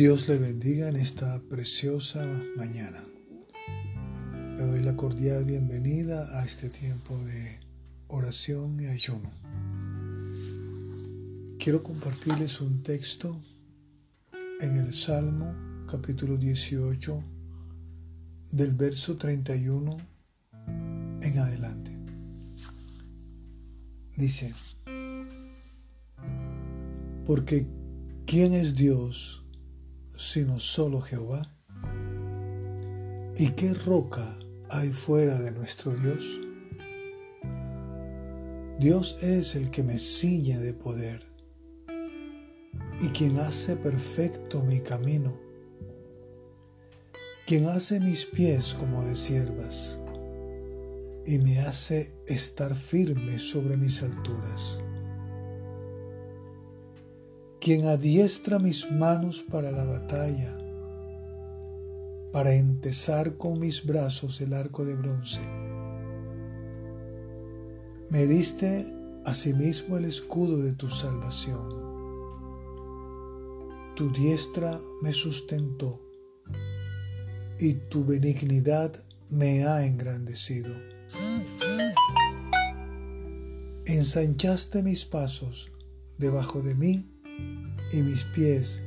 Dios le bendiga en esta preciosa mañana. Le doy la cordial bienvenida a este tiempo de oración y ayuno. Quiero compartirles un texto en el Salmo capítulo 18 del verso 31 en adelante. Dice, porque ¿quién es Dios sino solo Jehová? ¿Y qué roca hay fuera de nuestro Dios? Dios es el que me ciñe de poder y quien hace perfecto mi camino, quien hace mis pies como de siervas y me hace estar firme sobre mis alturas quien adiestra mis manos para la batalla, para entesar con mis brazos el arco de bronce. Me diste asimismo el escudo de tu salvación. Tu diestra me sustentó y tu benignidad me ha engrandecido. Ensanchaste mis pasos debajo de mí y mis pies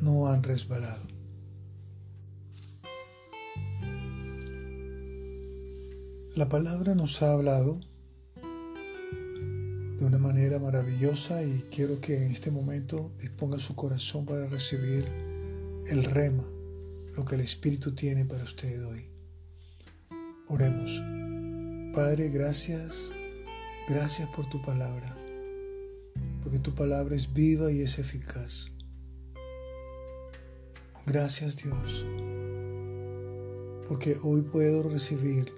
no han resbalado. La palabra nos ha hablado de una manera maravillosa y quiero que en este momento disponga su corazón para recibir el rema, lo que el Espíritu tiene para usted hoy. Oremos. Padre, gracias, gracias por tu palabra porque tu palabra es viva y es eficaz. Gracias Dios, porque hoy puedo recibir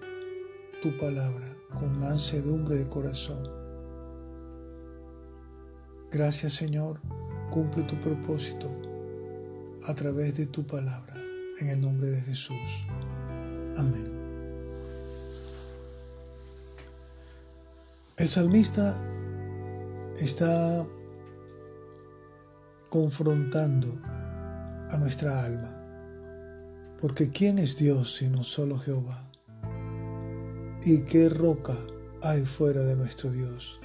tu palabra con mansedumbre de corazón. Gracias Señor, cumple tu propósito a través de tu palabra, en el nombre de Jesús. Amén. El salmista está confrontando a nuestra alma. Porque ¿quién es Dios sino solo Jehová? ¿Y qué roca hay fuera de nuestro Dios?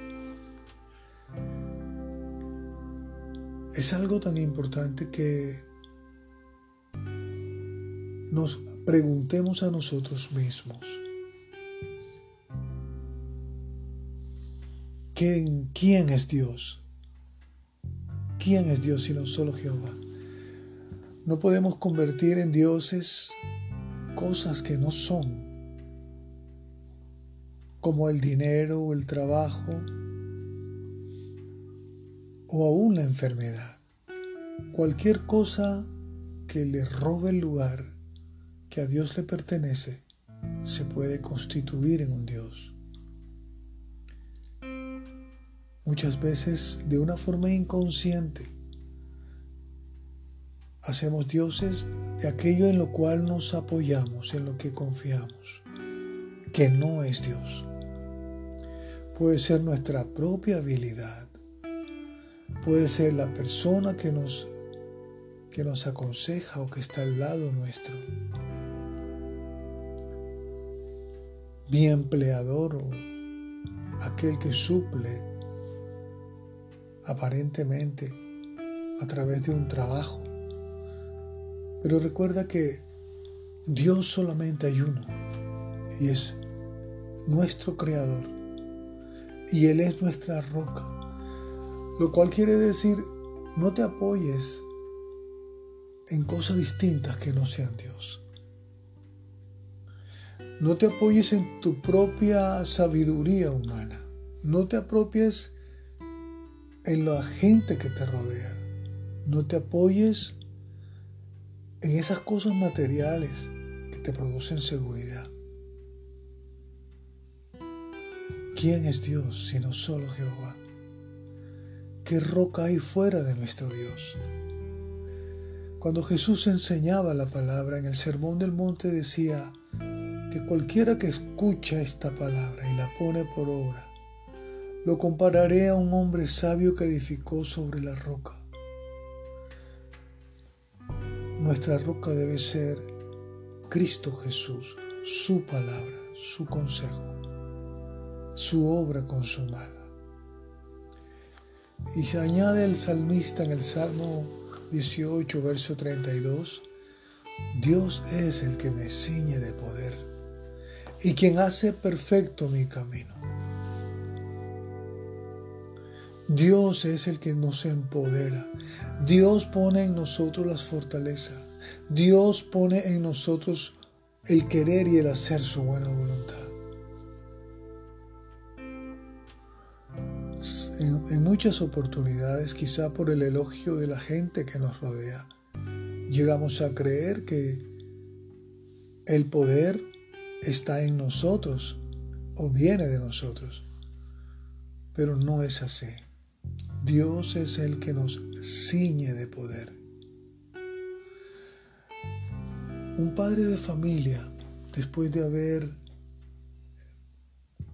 Es algo tan importante que nos preguntemos a nosotros mismos. ¿Quién, ¿Quién es Dios? ¿Quién es Dios sino solo Jehová? No podemos convertir en dioses cosas que no son, como el dinero o el trabajo o aún la enfermedad. Cualquier cosa que le robe el lugar que a Dios le pertenece se puede constituir en un Dios. Muchas veces de una forma inconsciente. Hacemos dioses de aquello en lo cual nos apoyamos, en lo que confiamos, que no es Dios. Puede ser nuestra propia habilidad, puede ser la persona que nos, que nos aconseja o que está al lado nuestro. Mi empleador aquel que suple aparentemente a través de un trabajo. Pero recuerda que Dios solamente hay uno y es nuestro creador y Él es nuestra roca. Lo cual quiere decir, no te apoyes en cosas distintas que no sean Dios. No te apoyes en tu propia sabiduría humana. No te apropies en la gente que te rodea. No te apoyes en esas cosas materiales que te producen seguridad. ¿Quién es Dios sino solo Jehová? ¿Qué roca hay fuera de nuestro Dios? Cuando Jesús enseñaba la palabra en el Sermón del Monte decía que cualquiera que escucha esta palabra y la pone por obra, lo compararé a un hombre sabio que edificó sobre la roca. nuestra roca debe ser Cristo Jesús, su palabra, su consejo, su obra consumada. Y se añade el salmista en el Salmo 18, verso 32, Dios es el que me ciñe de poder y quien hace perfecto mi camino. Dios es el que nos empodera. Dios pone en nosotros las fortalezas. Dios pone en nosotros el querer y el hacer su buena voluntad. En, muchas oportunidades, quizá por el elogio de la gente que nos rodea, llegamos a creer que el poder está en nosotros o viene de nosotros. Pero no es así. Dios es el que nos ciñe de poder. Un padre de familia, después de haber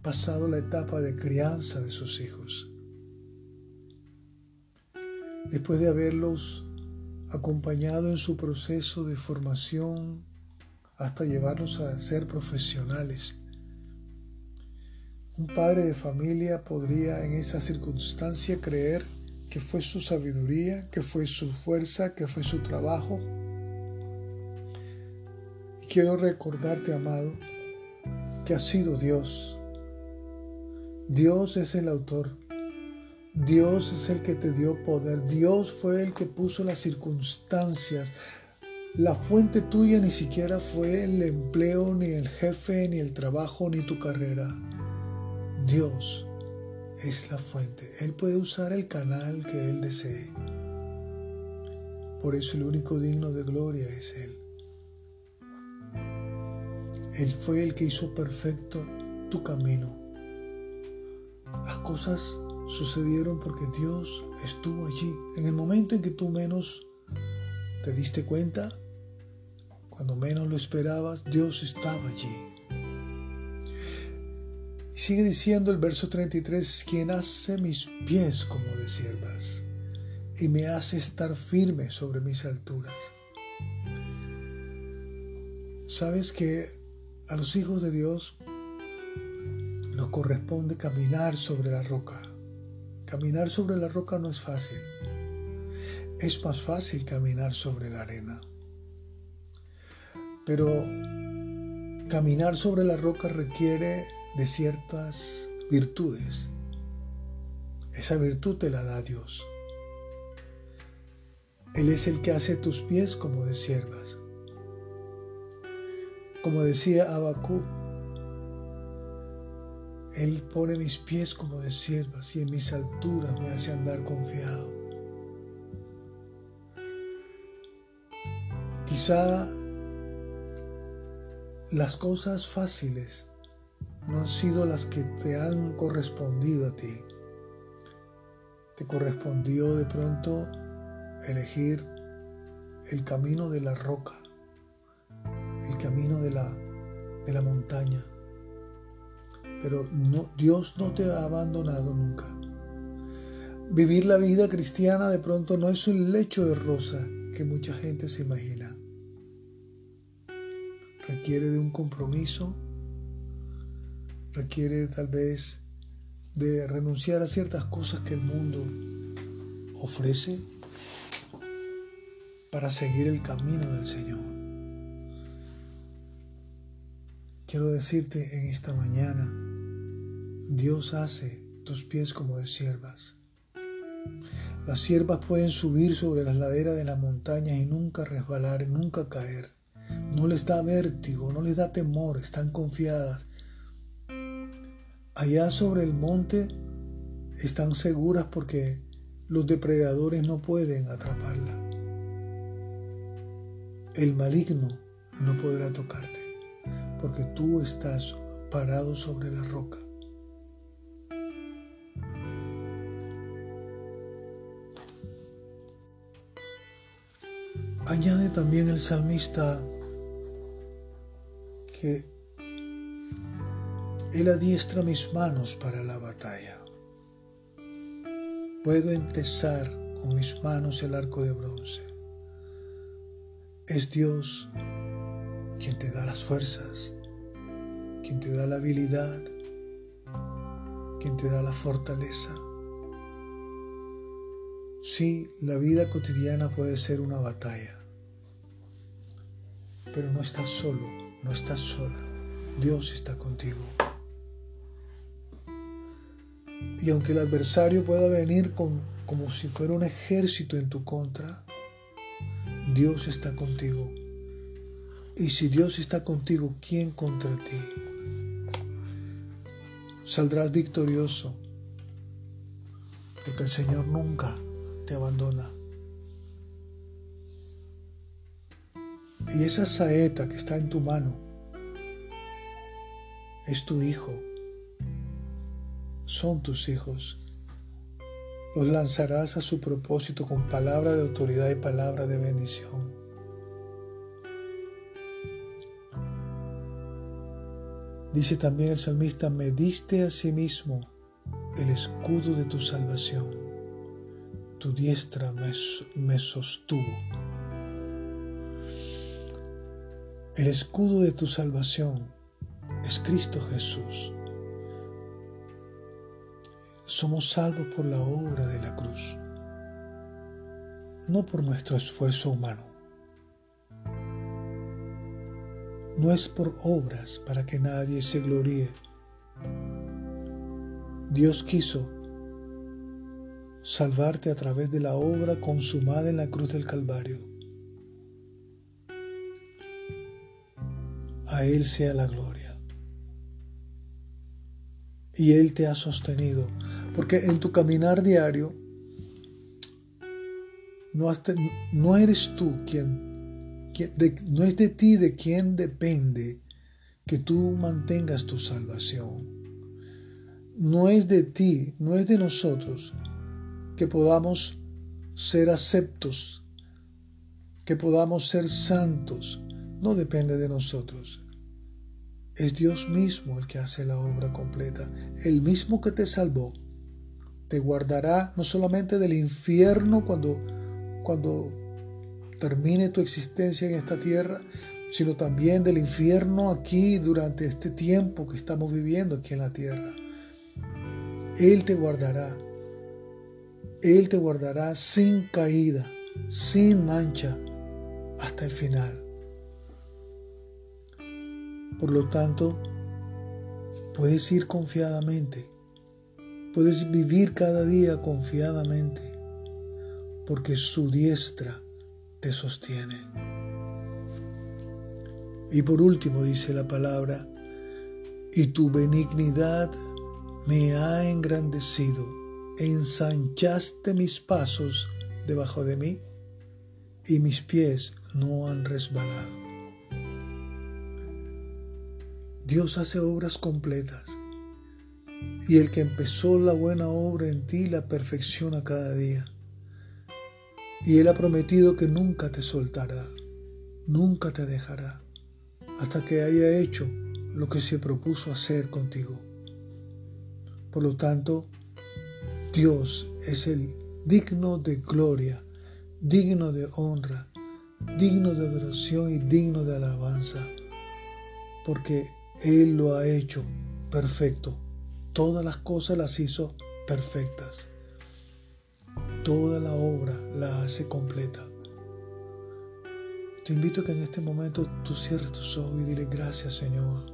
pasado la etapa de crianza de sus hijos, después de haberlos acompañado en su proceso de formación hasta llevarlos a ser profesionales. Un padre de familia podría en esa circunstancia creer que fue su sabiduría, que fue su fuerza, que fue su trabajo. Y quiero recordarte, amado, que ha sido Dios. Dios es el autor. Dios es el que te dio poder. Dios fue el que puso las circunstancias. La fuente tuya ni siquiera fue el empleo, ni el jefe, ni el trabajo, ni tu carrera. Dios es la fuente. Él puede usar el canal que Él desee. Por eso el único digno de gloria es Él. Él fue el que hizo perfecto tu camino. Las cosas sucedieron porque Dios estuvo allí. En el momento en que tú menos te diste cuenta, cuando menos lo esperabas, Dios estaba allí. Y sigue diciendo el verso 33, quien hace mis pies como de siervas y me hace estar firme sobre mis alturas. Sabes que a los hijos de Dios nos corresponde caminar sobre la roca. Caminar sobre la roca no es fácil. Es más fácil caminar sobre la arena. Pero caminar sobre la roca requiere de ciertas virtudes. Esa virtud te la da Dios. Él es el que hace tus pies como de siervas. Como decía Abacú, él pone mis pies como de siervas y en mis alturas me hace andar confiado. Quizá las cosas fáciles no han sido las que te han correspondido a ti. Te correspondió de pronto elegir el camino de la roca, el camino de la, de la montaña, pero no, Dios no te ha abandonado nunca. Vivir la vida cristiana de pronto no es un lecho de rosa que mucha gente se imagina. Requiere de un compromiso, requiere tal vez de renunciar a ciertas cosas que el mundo ofrece para seguir el camino del Señor. Quiero decirte en esta mañana, Dios hace tus pies como de siervas. Las siervas pueden subir sobre las laderas de las montañas y nunca resbalar, nunca caer. No les da vértigo, no les da temor, están confiadas. Allá sobre el monte están seguras porque los depredadores no pueden atraparla. El maligno no podrá tocarte porque tú estás parado sobre la roca. Añade también el salmista que Él adiestra mis manos para la batalla. Puedo entesar con mis manos el arco de bronce. es Dios quien te da las fuerzas, quien te da la habilidad, quien te da la fortaleza. Sí, la vida cotidiana puede ser una batalla, pero no estás solo, no estás sola. Dios está contigo. Y aunque el adversario pueda venir con, como si fuera un ejército en tu contra, Dios está contigo. Y si Dios está contigo, ¿quién contra ti? Saldrás victorioso, porque el Señor nunca te abandona. Y esa saeta que está en tu mano es tu hijo, son tus hijos. Los lanzarás a su propósito con palabra de autoridad y palabra de bendición. Dice también el salmista, me diste a sí mismo el escudo de tu salvación. Tu diestra me, me sostuvo. El escudo de tu salvación es Cristo Jesús. Somos salvos por la obra de la cruz, no por nuestro esfuerzo humano. No es por obras para que nadie se gloríe. Dios quiso salvarte a través de la obra consumada en la cruz del Calvario. A Él sea la gloria. Y Él te ha sostenido porque en tu caminar diario no, eres tú quien, no es de ti de quien depende que tú mantengas tu salvación. No es de ti, no es de nosotros que podamos ser aceptos, que podamos ser santos. No depende de nosotros. Es Dios mismo el que hace la obra completa, el mismo que te salvó te guardará no solamente del infierno cuando, cuando termine tu existencia en esta tierra, sino también del infierno aquí durante este tiempo que estamos viviendo aquí en la tierra. Él te guardará. Él te guardará sin caída, sin mancha, hasta el final. Por lo tanto, puedes ir confiadamente Puedes vivir cada día confiadamente porque su diestra te sostiene. Y por último dice la palabra, y tu benignidad me ha engrandecido, ensanchaste mis pasos debajo de mí y mis pies no han resbalado. Dios hace obras completas y el que empezó la buena obra en ti la perfecciona cada día. Y Él ha prometido que nunca te soltará, nunca te dejará, hasta que haya hecho lo que se propuso hacer contigo. Por lo tanto, Dios es el digno de gloria, digno de honra, digno de adoración y digno de alabanza, porque Él lo ha hecho perfecto todas las cosas las hizo perfectas. Toda la obra la hace completa. Te invito a que en este momento tú cierres tus ojos y dile gracias Señor.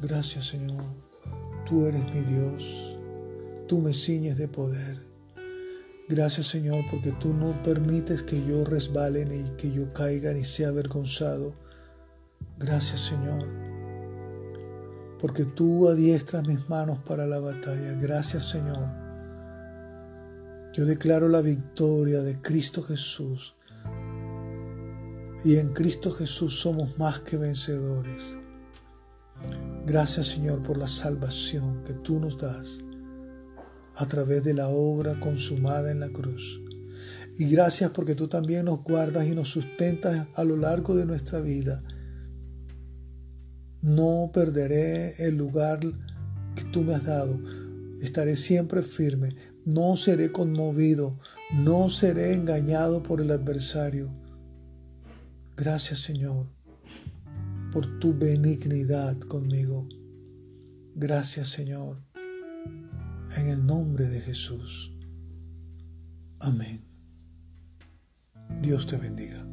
Gracias Señor. Tú eres mi Dios. Tú me ciñes de poder. Gracias Señor porque tú no permites que yo resbale ni que yo caiga ni sea avergonzado. Gracias Señor porque tú adiestras mis manos para la batalla. Gracias Señor. Yo declaro la victoria de Cristo Jesús. Y en Cristo Jesús somos más que vencedores. Gracias Señor por la salvación que tú nos das a través de la obra consumada en la cruz. Y gracias porque tú también nos guardas y nos sustentas a lo largo de nuestra vida no perderé el lugar que tú me has dado. Estaré siempre firme. No seré conmovido. No seré engañado por el adversario. Gracias Señor por tu benignidad conmigo. Gracias Señor. En el nombre de Jesús. Amén. Dios te bendiga.